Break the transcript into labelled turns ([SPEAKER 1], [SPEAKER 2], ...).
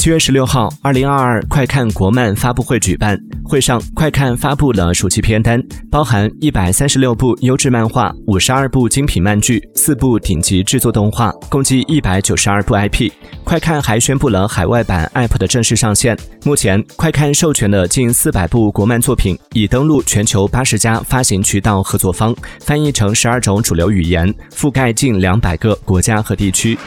[SPEAKER 1] 七月十六号二零二二快看国漫发布会举办会上快看发布了暑期片单包含一百三十六部优质漫画五十二部精品漫剧四部顶级制作动画共计一百九十二部 ip 快看还宣布了海外版 app 的正式上线目前快看授权的近四百部国漫作品已登陆全球八十家发行渠道合作方翻译成十二种主流语言覆盖近两百个国家和地区。